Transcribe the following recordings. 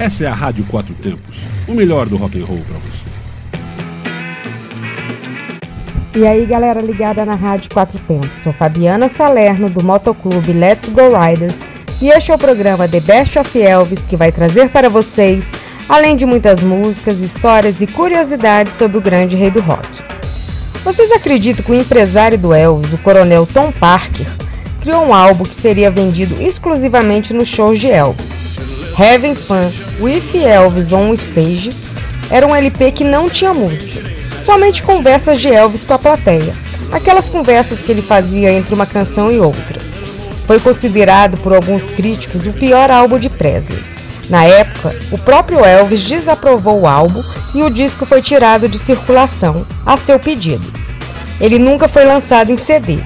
Essa é a Rádio Quatro Tempos, o melhor do rock and roll para você. E aí, galera ligada na Rádio Quatro Tempos. Sou Fabiana Salerno do Motoclube Let's Go Riders e este é o programa The Best of Elvis que vai trazer para vocês, além de muitas músicas, histórias e curiosidades sobre o grande rei do rock. Vocês acreditam que o empresário do Elvis, o coronel Tom Parker, criou um álbum que seria vendido exclusivamente nos shows de Elvis? Having Fun with Elvis on Stage era um LP que não tinha música, somente conversas de Elvis com a plateia, aquelas conversas que ele fazia entre uma canção e outra. Foi considerado por alguns críticos o pior álbum de Presley. Na época, o próprio Elvis desaprovou o álbum e o disco foi tirado de circulação, a seu pedido. Ele nunca foi lançado em CD.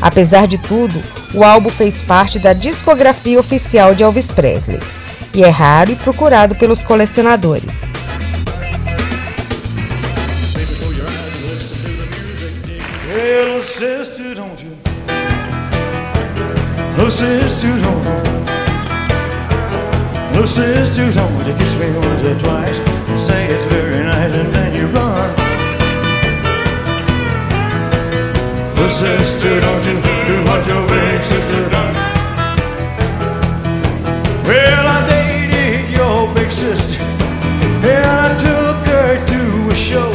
Apesar de tudo, o álbum fez parte da discografia oficial de Elvis Presley e é raro e procurado pelos colecionadores. sister, don't you do what your big sister done? Well, I think. Your big sister and I took her to a show.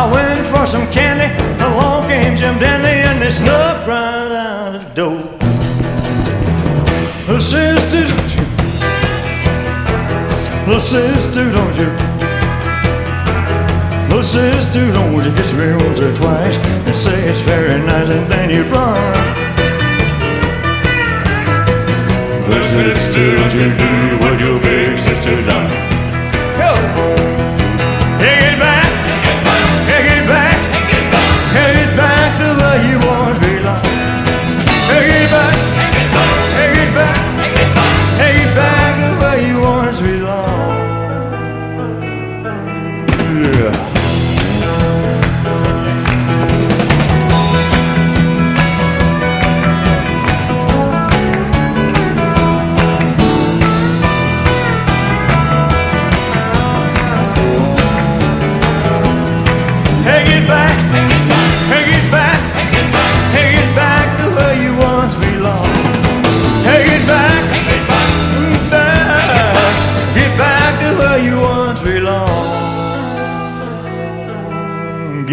I went for some candy, along came Jim Dandy, and they snuck right out of the door. Little sister, don't you? Little sister, don't you? Little sister, don't you kiss me once or twice and say it's very nice, and then you run. Sister, don't you do what your big sister done? Go!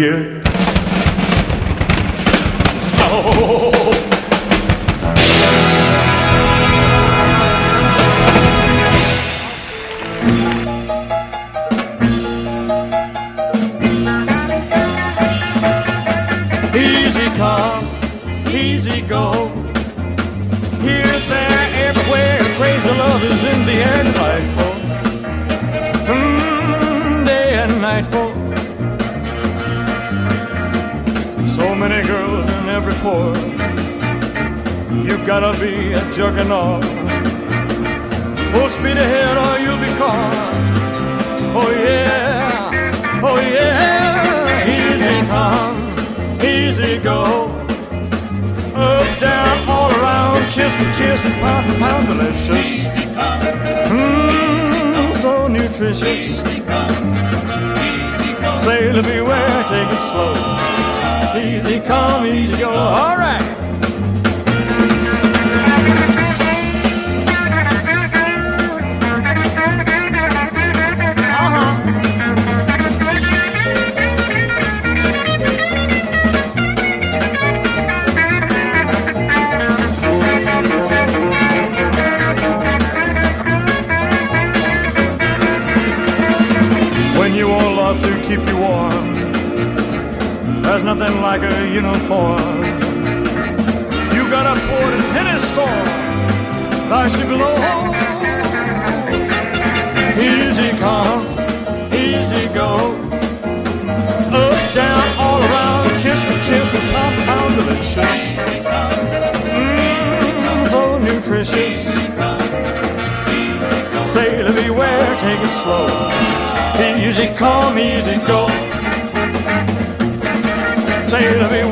Get. Oh. Sailor beware, take it slow. Easy come, easy go. All right. Sailor beware,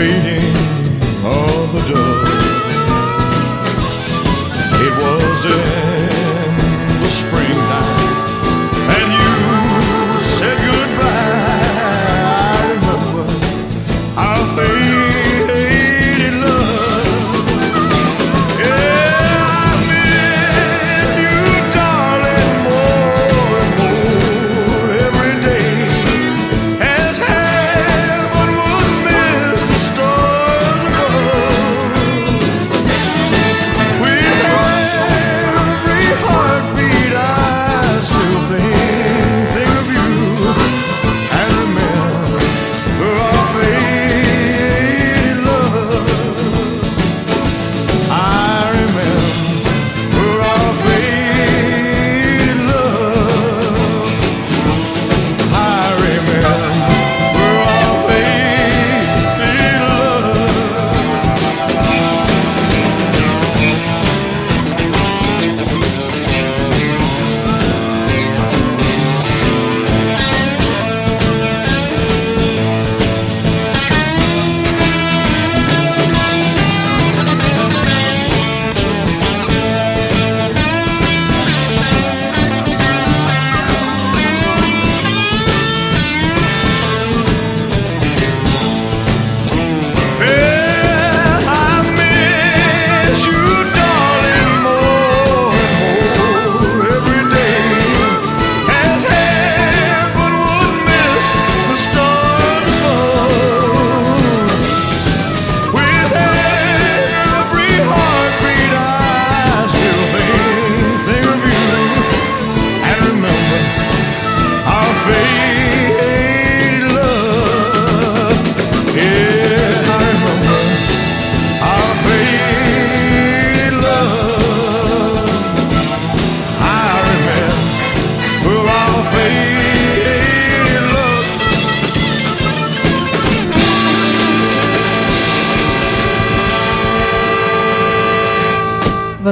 waiting on the door.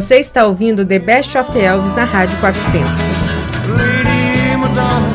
Você está ouvindo The Best of Elvis na Rádio Quatro Tempos. Lady Madonna,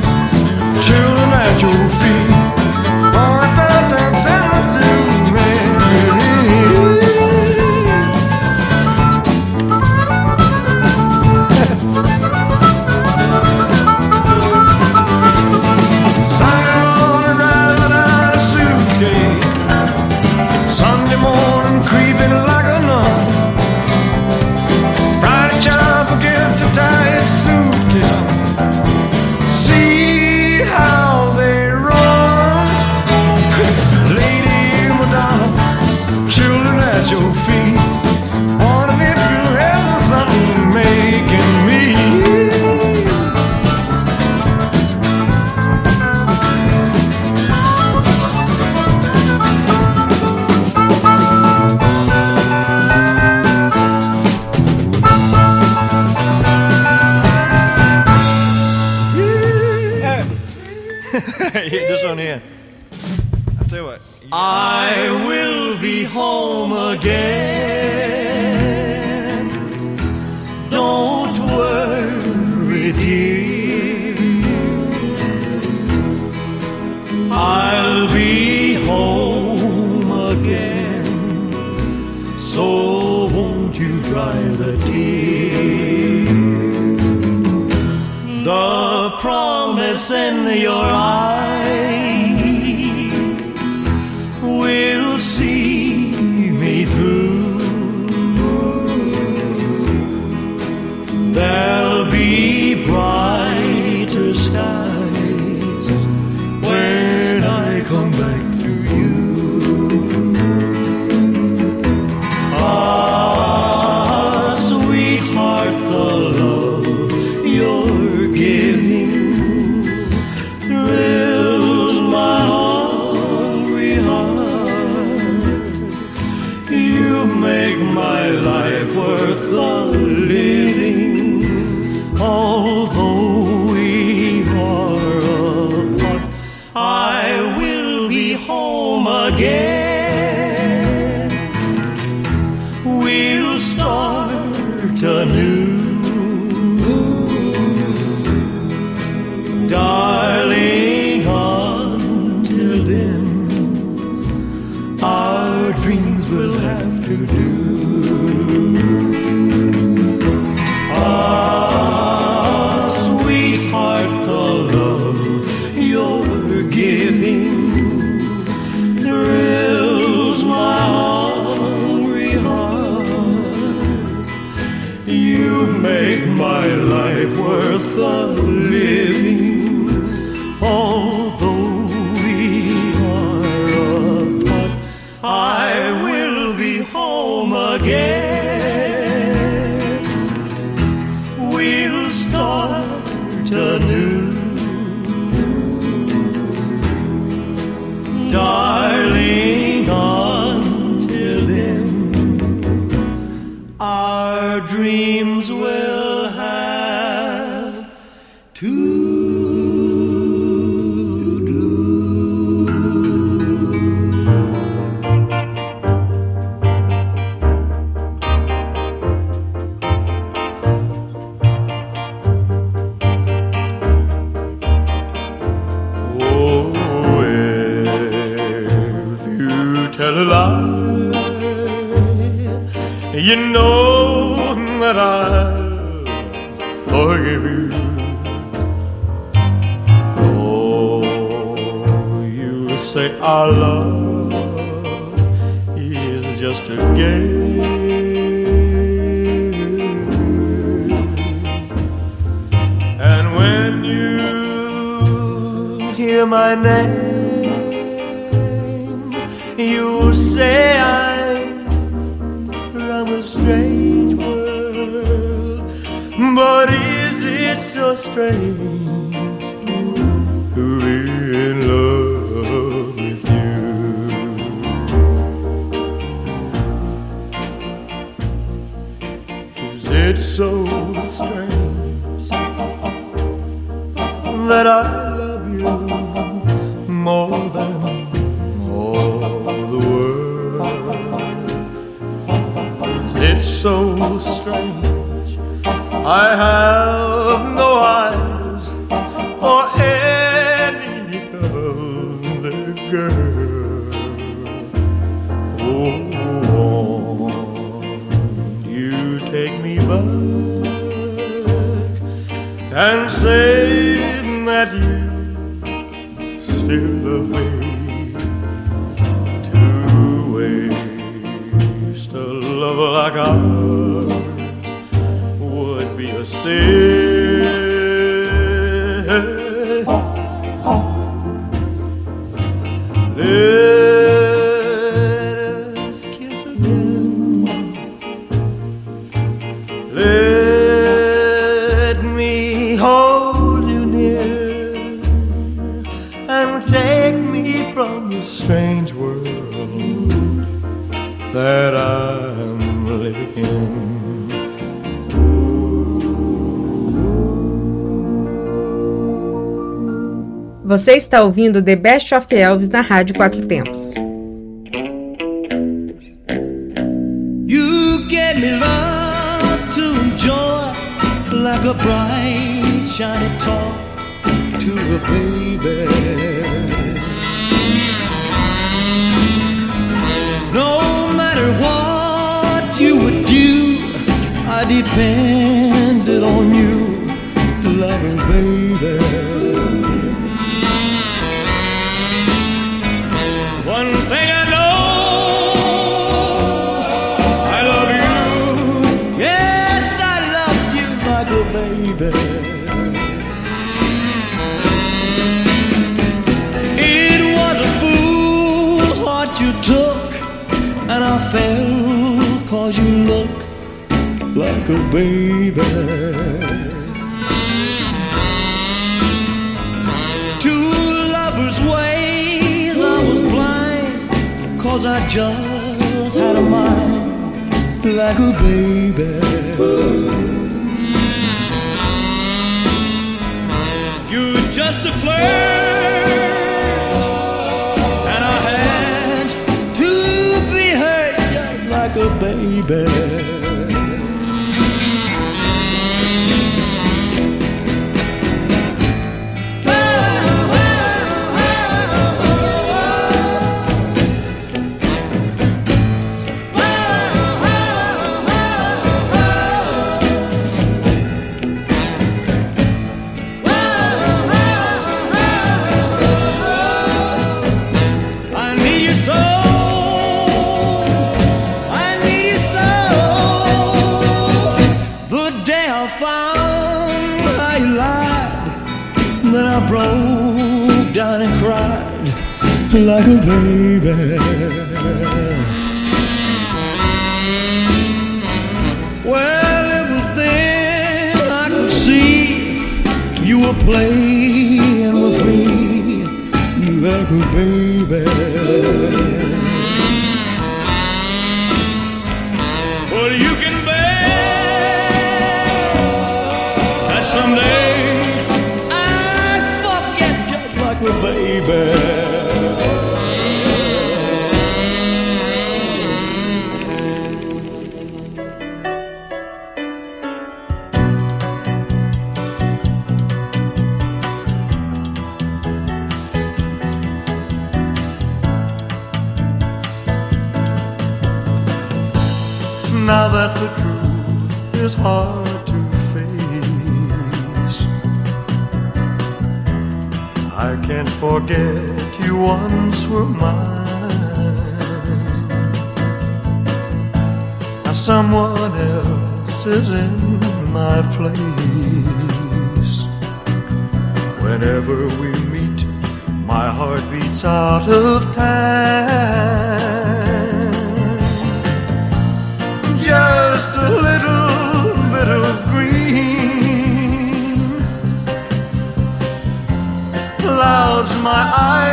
the promise in your eyes. our dreams will have. our love is just a game. And when you hear my name, you say I'm from a strange world. But is it so strange to be in love? It's so strange that I love you more than all the world. It's so strange I have no eyes waste a love like ours would be a sin. Você está ouvindo The Best of Elvis na Rádio Quatro Tempos. You gave me love to enjoy like a bright, shiny toy to a baby. No matter what you would do, I depended baby. Two lovers' ways, I was blind, cause I just had a mind like a baby. You just a flirt, and I had to be hurt just like a baby. Baby. Well, you can bet that someday I'd forget just like a baby. Someone else is in my place. Whenever we meet, my heart beats out of time. Just a little bit of green clouds my eyes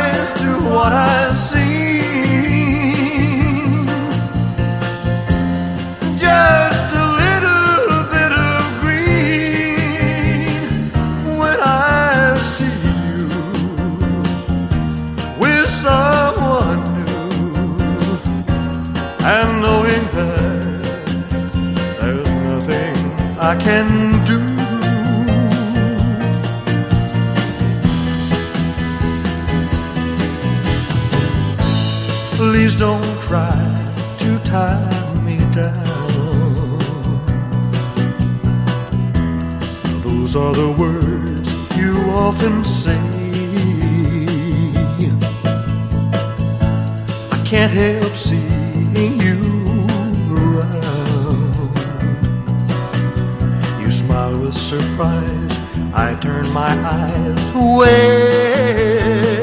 can do. Please don't try to tie me down. Those are the words you often say. I can't help seeing you surprise. I turn my eyes away.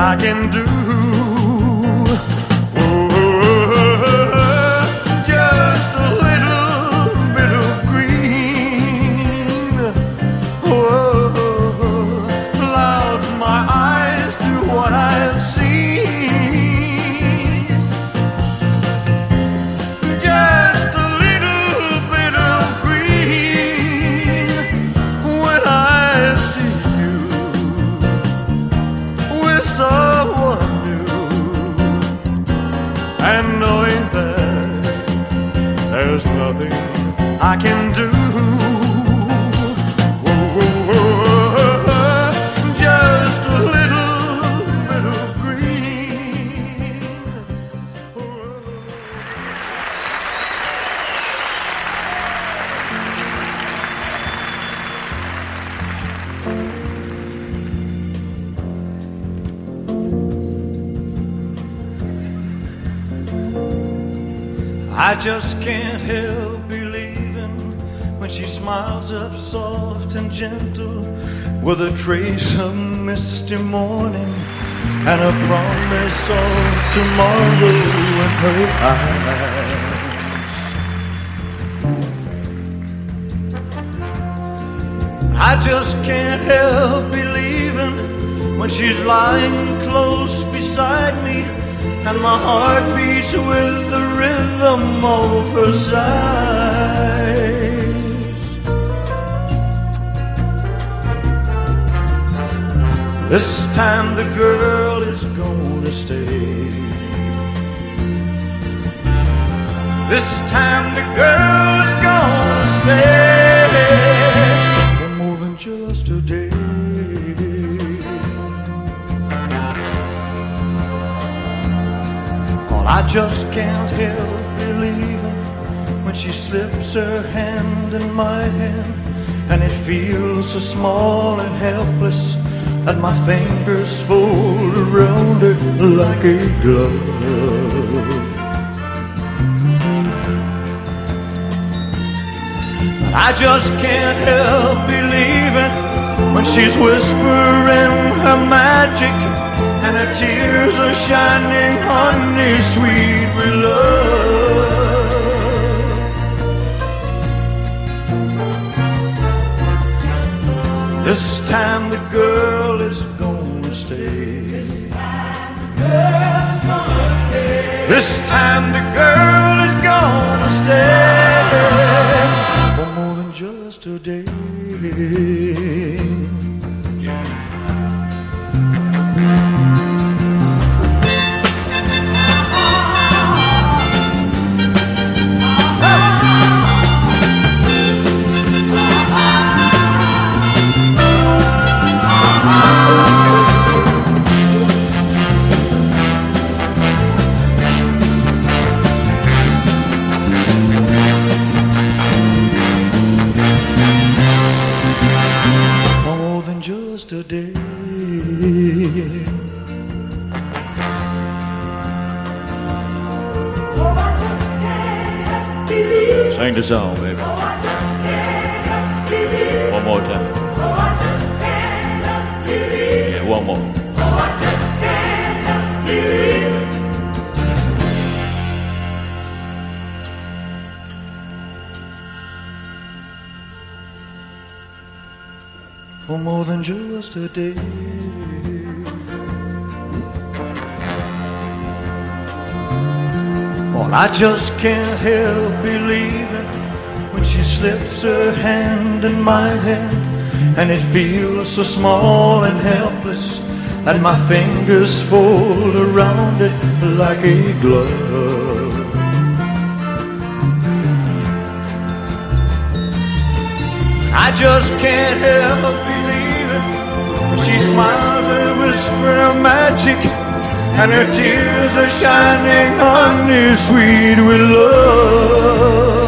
I can do. Just can't help believing when she smiles up soft and gentle with a trace of misty morning and a promise of tomorrow in her eyes. I just can't help believing when she's lying close beside me and my heart beats with the rhythm of her sighs. This time the girl is gonna stay. This time the girl is gonna stay I just can't help believing when she slips her hand in my hand, and it feels so small and helpless that my fingers fold around it like a glove. I just can't help believing when she's whispering her magic and her tears are shining honey sweet with love. This time the girl is gonna stay. This time the girl is gonna stay. This time the girl is gonna stay for more than just a day. zone, baby. One more time. Yeah, one more. For more than just a day. Well, I just can't help believing she slips her hand in my hand, and it feels so small and helpless that my fingers fold around it like a glove. I just can't help believing she smiles and whispers magic, and her tears are shining honey sweet with love.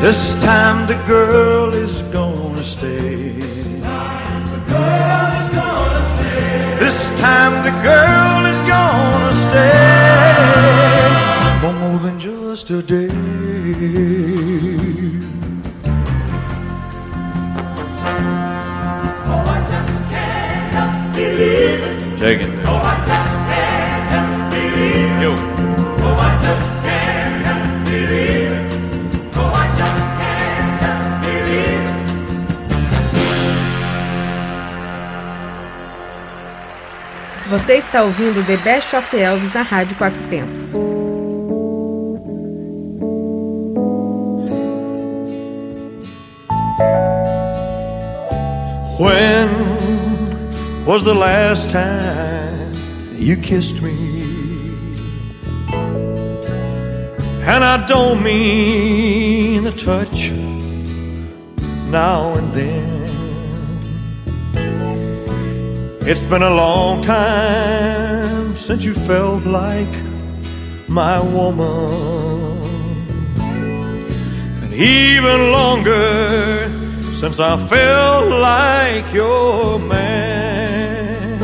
This time the girl is gonna stay. This time the girl is gonna stay. This time the girl is gonna stay for more than just a day. Take it. Você está ouvindo The Best of Elvis na Rádio Quatro Tempos. When was the last time you kissed me? And I don't mean a touch now and then. It's been a long time since you felt like my woman. And even longer since I felt like your man.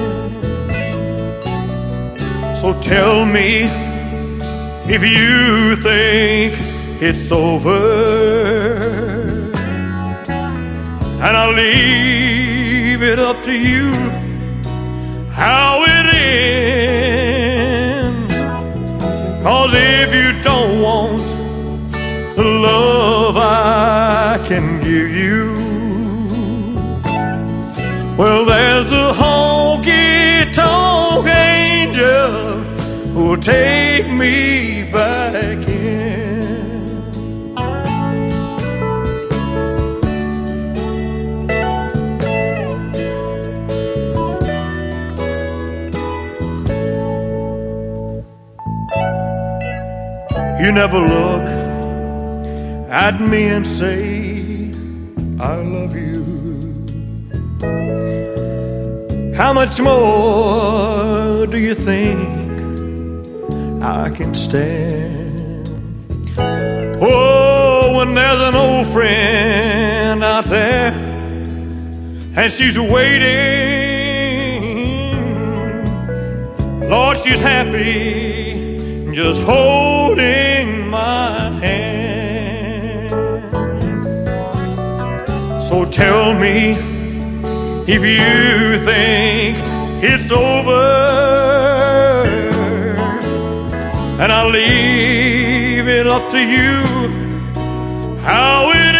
So tell me if you think it's over, and I'll leave it up to you how it ends. Cause if you don't want the love I can give you. Well, there's a honky tonk angel who'll take me Never look at me and say, I love you. How much more do you think I can stand? Oh, when there's an old friend out there and she's waiting, Lord, she's happy just holding So tell me if you think it's over, and I'll leave it up to you how it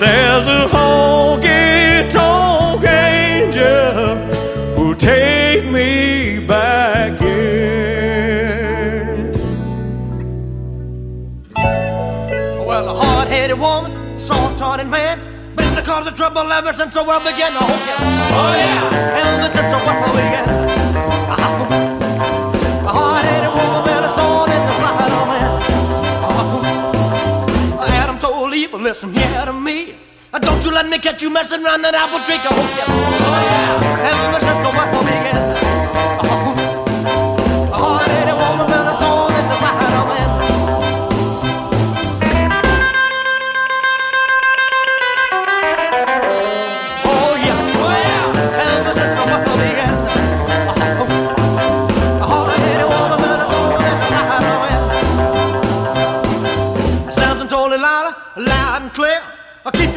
there's a honky tonk angel who'll take me back in. Well, a hard-headed woman, soft-hearted man, been the cause of trouble ever since the world began. Hope you, oh yeah, oh, ever since the world began. Eve, listen here to me. Don't you let me catch you messing around that apple tree. Hope you, oh yeah,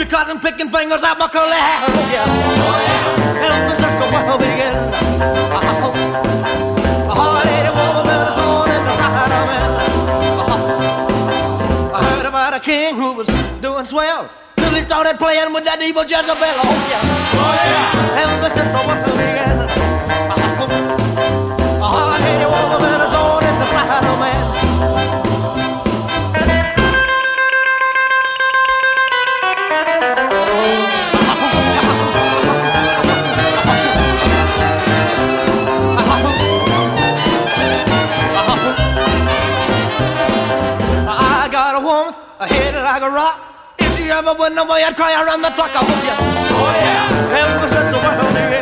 cotton picking fingers out my curly hair. Oh yeah, oh yeah. Search the world begin. A hard-headed woman with a thorn in the side of me. I heard about a king who was doing swell till he started playing with that evil Jezebel. Oh yeah, oh yeah. Search the world begin. A rock. If she ever went away, I'd cry around the clock. I oh yeah, ever since the world me.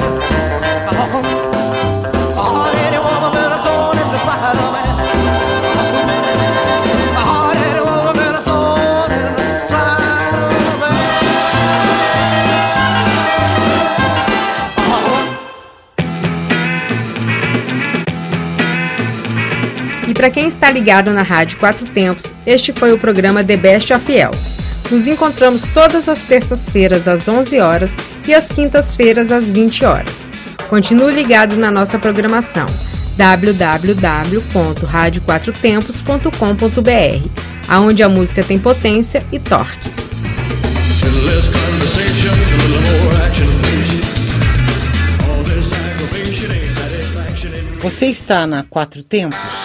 E para quem está ligado na Rádio Quatro Tempos, este foi o programa The Best of Elves. Nos encontramos todas as terças-feiras às 11 horas e às quintas-feiras às 20 horas. Continue ligado na nossa programação www.radioquatrotempos.com.br, aonde a música tem potência e torque. Você está na Quatro Tempos?